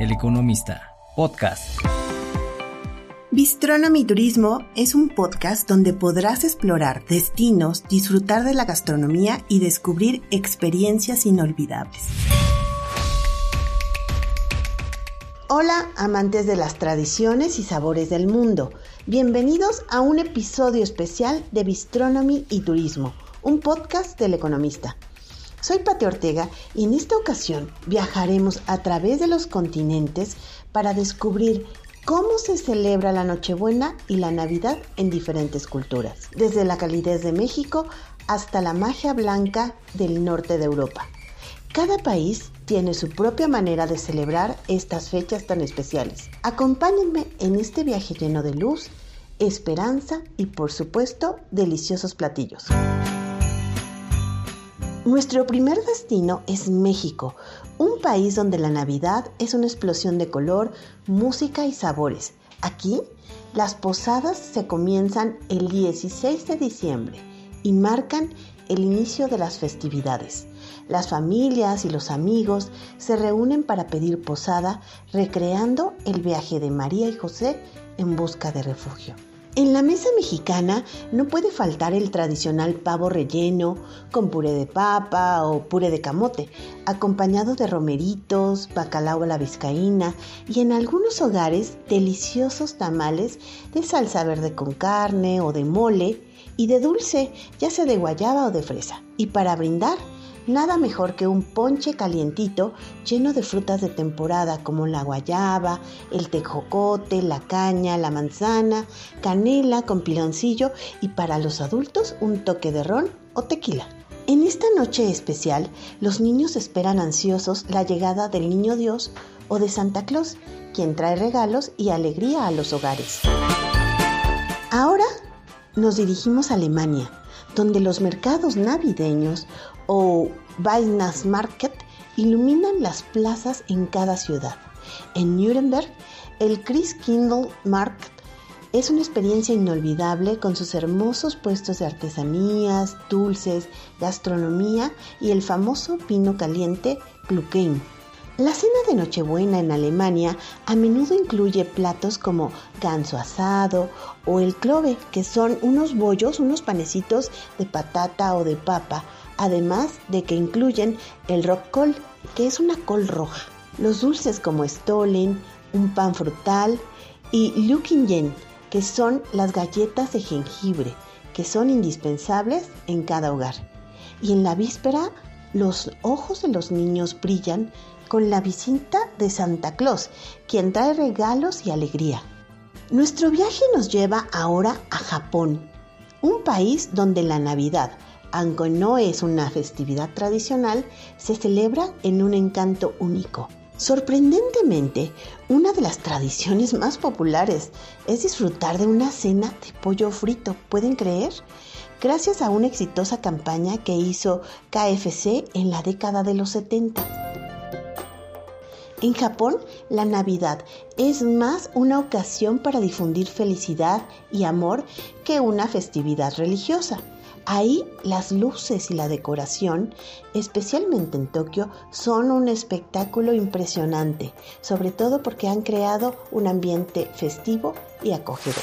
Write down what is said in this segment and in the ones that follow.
El Economista, podcast. Bistronomy Turismo es un podcast donde podrás explorar destinos, disfrutar de la gastronomía y descubrir experiencias inolvidables. Hola amantes de las tradiciones y sabores del mundo. Bienvenidos a un episodio especial de Bistronomy y Turismo, un podcast del economista. Soy Pati Ortega y en esta ocasión viajaremos a través de los continentes para descubrir cómo se celebra la Nochebuena y la Navidad en diferentes culturas, desde la calidez de México hasta la magia blanca del norte de Europa. Cada país tiene su propia manera de celebrar estas fechas tan especiales. Acompáñenme en este viaje lleno de luz, esperanza y por supuesto deliciosos platillos. Nuestro primer destino es México, un país donde la Navidad es una explosión de color, música y sabores. Aquí, las posadas se comienzan el 16 de diciembre y marcan el inicio de las festividades. Las familias y los amigos se reúnen para pedir posada, recreando el viaje de María y José en busca de refugio. En la mesa mexicana no puede faltar el tradicional pavo relleno con puré de papa o puré de camote, acompañado de romeritos, bacalao a la vizcaína y en algunos hogares deliciosos tamales de salsa verde con carne o de mole y de dulce, ya sea de guayaba o de fresa. Y para brindar, Nada mejor que un ponche calientito lleno de frutas de temporada como la guayaba, el tejocote, la caña, la manzana, canela con piloncillo y para los adultos un toque de ron o tequila. En esta noche especial, los niños esperan ansiosos la llegada del Niño Dios o de Santa Claus, quien trae regalos y alegría a los hogares. Ahora nos dirigimos a Alemania, donde los mercados navideños o Weihnachtsmarkt iluminan las plazas en cada ciudad. En Nuremberg, el Christkindlmarkt es una experiencia inolvidable con sus hermosos puestos de artesanías, dulces, gastronomía y el famoso vino caliente Glühwein. La cena de Nochebuena en Alemania a menudo incluye platos como ganso asado o el clove, que son unos bollos, unos panecitos de patata o de papa además de que incluyen el rockcol, que es una col roja. Los dulces como Stollen, un pan frutal y Lukingen, que son las galletas de jengibre, que son indispensables en cada hogar. Y en la víspera, los ojos de los niños brillan con la visita de Santa Claus, quien trae regalos y alegría. Nuestro viaje nos lleva ahora a Japón, un país donde la Navidad, aunque no es una festividad tradicional, se celebra en un encanto único. Sorprendentemente, una de las tradiciones más populares es disfrutar de una cena de pollo frito, ¿pueden creer? Gracias a una exitosa campaña que hizo KFC en la década de los 70. En Japón, la Navidad es más una ocasión para difundir felicidad y amor que una festividad religiosa. Ahí las luces y la decoración, especialmente en Tokio, son un espectáculo impresionante, sobre todo porque han creado un ambiente festivo y acogedor.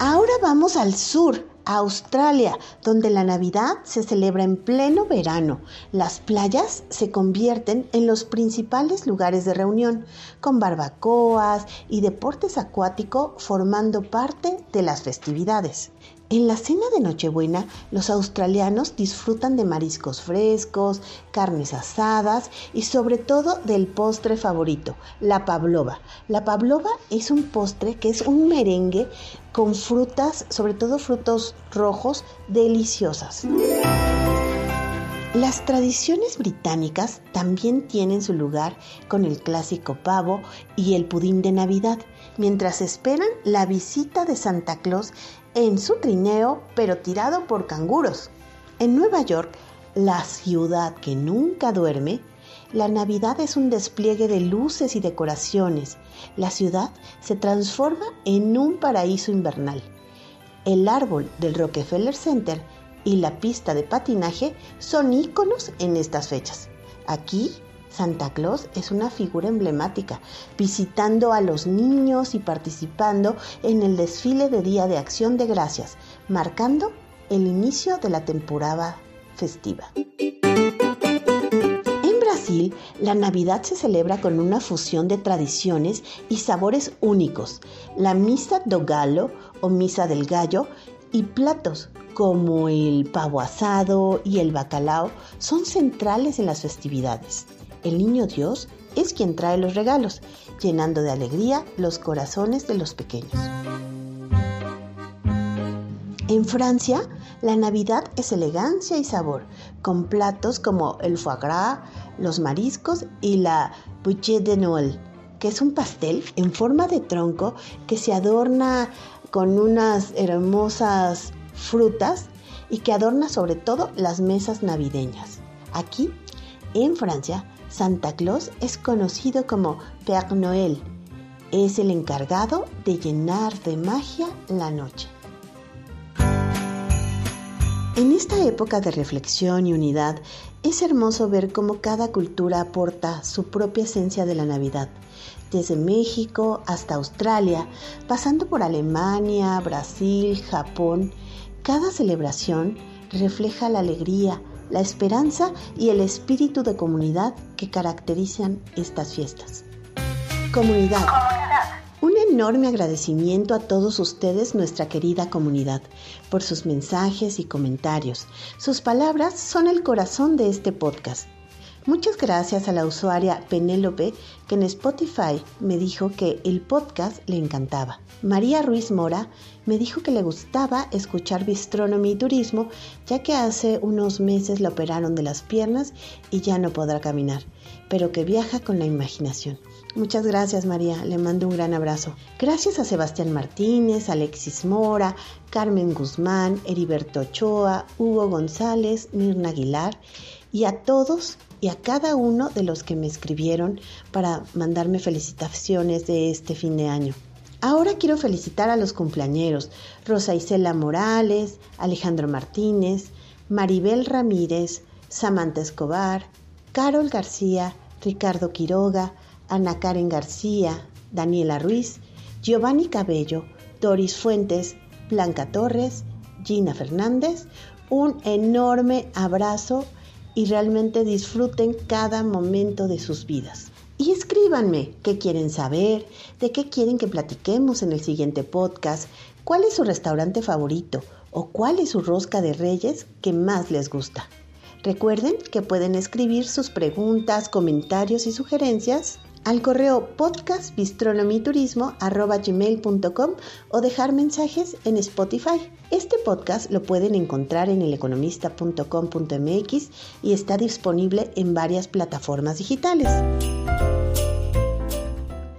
Ahora vamos al sur, a Australia, donde la Navidad se celebra en pleno verano. Las playas se convierten en los principales lugares de reunión, con barbacoas y deportes acuáticos formando parte de las festividades. En la cena de Nochebuena, los australianos disfrutan de mariscos frescos, carnes asadas y sobre todo del postre favorito, la pavlova. La pavlova es un postre que es un merengue con frutas, sobre todo frutos rojos, deliciosas. Las tradiciones británicas también tienen su lugar con el clásico pavo y el pudín de Navidad, mientras esperan la visita de Santa Claus en su trineo, pero tirado por canguros. En Nueva York, la ciudad que nunca duerme, la Navidad es un despliegue de luces y decoraciones. La ciudad se transforma en un paraíso invernal. El árbol del Rockefeller Center y la pista de patinaje son íconos en estas fechas. Aquí Santa Claus es una figura emblemática, visitando a los niños y participando en el desfile de Día de Acción de Gracias, marcando el inicio de la temporada festiva. En Brasil, la Navidad se celebra con una fusión de tradiciones y sabores únicos. La Misa do Galo o Misa del Gallo y platos como el pavo asado y el bacalao son centrales en las festividades. El niño Dios es quien trae los regalos, llenando de alegría los corazones de los pequeños. En Francia, la Navidad es elegancia y sabor, con platos como el foie gras, los mariscos y la bouchée de Noël, que es un pastel en forma de tronco que se adorna con unas hermosas frutas y que adorna sobre todo las mesas navideñas. Aquí, en Francia, Santa Claus es conocido como Père Noël. Es el encargado de llenar de magia la noche. En esta época de reflexión y unidad, es hermoso ver cómo cada cultura aporta su propia esencia de la Navidad desde México hasta Australia, pasando por Alemania, Brasil, Japón. Cada celebración refleja la alegría, la esperanza y el espíritu de comunidad que caracterizan estas fiestas. Comunidad. Un enorme agradecimiento a todos ustedes, nuestra querida comunidad, por sus mensajes y comentarios. Sus palabras son el corazón de este podcast. Muchas gracias a la usuaria Penélope que en Spotify me dijo que el podcast le encantaba. María Ruiz Mora me dijo que le gustaba escuchar Bistronomy y Turismo ya que hace unos meses la operaron de las piernas y ya no podrá caminar, pero que viaja con la imaginación. Muchas gracias María, le mando un gran abrazo. Gracias a Sebastián Martínez, Alexis Mora, Carmen Guzmán, Heriberto Ochoa, Hugo González, Mirna Aguilar y a todos y a cada uno de los que me escribieron para mandarme felicitaciones de este fin de año. Ahora quiero felicitar a los cumpleañeros, Rosa Isela Morales, Alejandro Martínez, Maribel Ramírez, Samantha Escobar, Carol García, Ricardo Quiroga, Ana Karen García, Daniela Ruiz, Giovanni Cabello, Doris Fuentes, Blanca Torres, Gina Fernández. Un enorme abrazo y realmente disfruten cada momento de sus vidas. Y escríbanme qué quieren saber, de qué quieren que platiquemos en el siguiente podcast, cuál es su restaurante favorito o cuál es su rosca de reyes que más les gusta. Recuerden que pueden escribir sus preguntas, comentarios y sugerencias al correo podcastbistronomiturismo.com o dejar mensajes en Spotify. Este podcast lo pueden encontrar en eleconomista.com.mx y está disponible en varias plataformas digitales.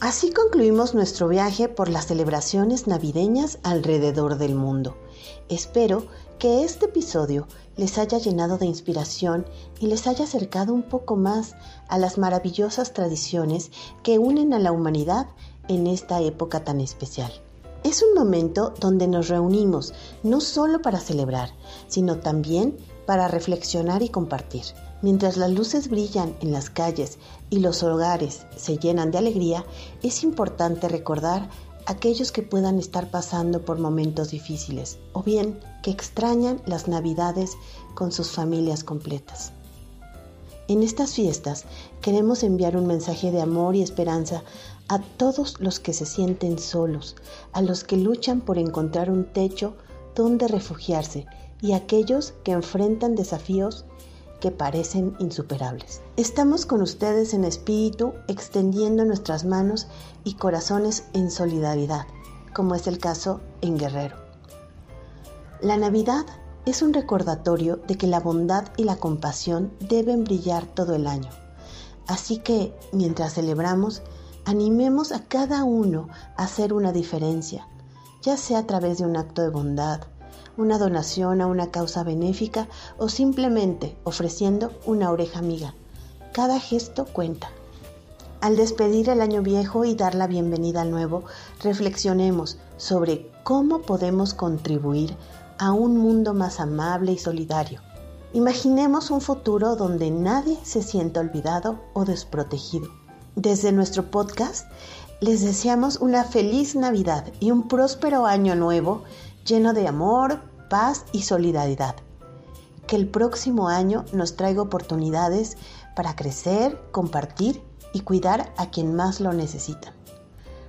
Así concluimos nuestro viaje por las celebraciones navideñas alrededor del mundo. Espero que este episodio les haya llenado de inspiración y les haya acercado un poco más a las maravillosas tradiciones que unen a la humanidad en esta época tan especial. Es un momento donde nos reunimos no solo para celebrar, sino también para reflexionar y compartir. Mientras las luces brillan en las calles y los hogares se llenan de alegría, es importante recordar aquellos que puedan estar pasando por momentos difíciles o bien que extrañan las navidades con sus familias completas. En estas fiestas queremos enviar un mensaje de amor y esperanza a todos los que se sienten solos, a los que luchan por encontrar un techo donde refugiarse y a aquellos que enfrentan desafíos que parecen insuperables. Estamos con ustedes en espíritu, extendiendo nuestras manos y corazones en solidaridad, como es el caso en Guerrero. La Navidad es un recordatorio de que la bondad y la compasión deben brillar todo el año. Así que, mientras celebramos, animemos a cada uno a hacer una diferencia, ya sea a través de un acto de bondad, una donación a una causa benéfica o simplemente ofreciendo una oreja amiga. Cada gesto cuenta. Al despedir el año viejo y dar la bienvenida al nuevo, reflexionemos sobre cómo podemos contribuir a un mundo más amable y solidario. Imaginemos un futuro donde nadie se sienta olvidado o desprotegido. Desde nuestro podcast les deseamos una feliz Navidad y un próspero año nuevo lleno de amor, paz y solidaridad. Que el próximo año nos traiga oportunidades para crecer, compartir y cuidar a quien más lo necesita.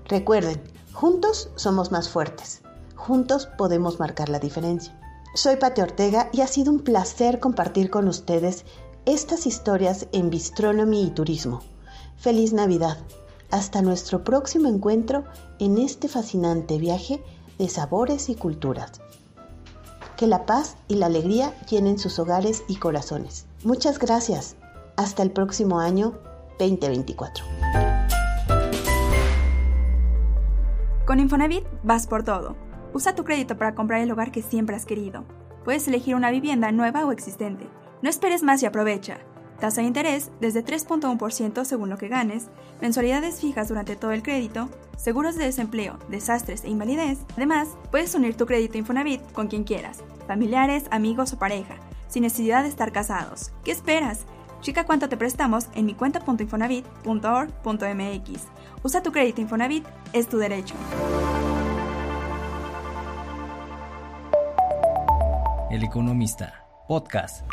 Recuerden, juntos somos más fuertes. Juntos podemos marcar la diferencia. Soy Pati Ortega y ha sido un placer compartir con ustedes estas historias en Bistronomy y Turismo. Feliz Navidad. Hasta nuestro próximo encuentro en este fascinante viaje de sabores y culturas. Que la paz y la alegría llenen sus hogares y corazones. Muchas gracias. Hasta el próximo año 2024. Con Infonavit vas por todo Usa tu crédito para comprar el hogar que siempre has querido. Puedes elegir una vivienda nueva o existente. No esperes más y aprovecha. Tasa de interés desde 3.1% según lo que ganes, mensualidades fijas durante todo el crédito, seguros de desempleo, desastres e invalidez. Además, puedes unir tu crédito Infonavit con quien quieras, familiares, amigos o pareja, sin necesidad de estar casados. ¿Qué esperas? Chica cuánto te prestamos en mi cuenta.infonavit.org.mx. Usa tu crédito Infonavit, es tu derecho. El Economista, podcast.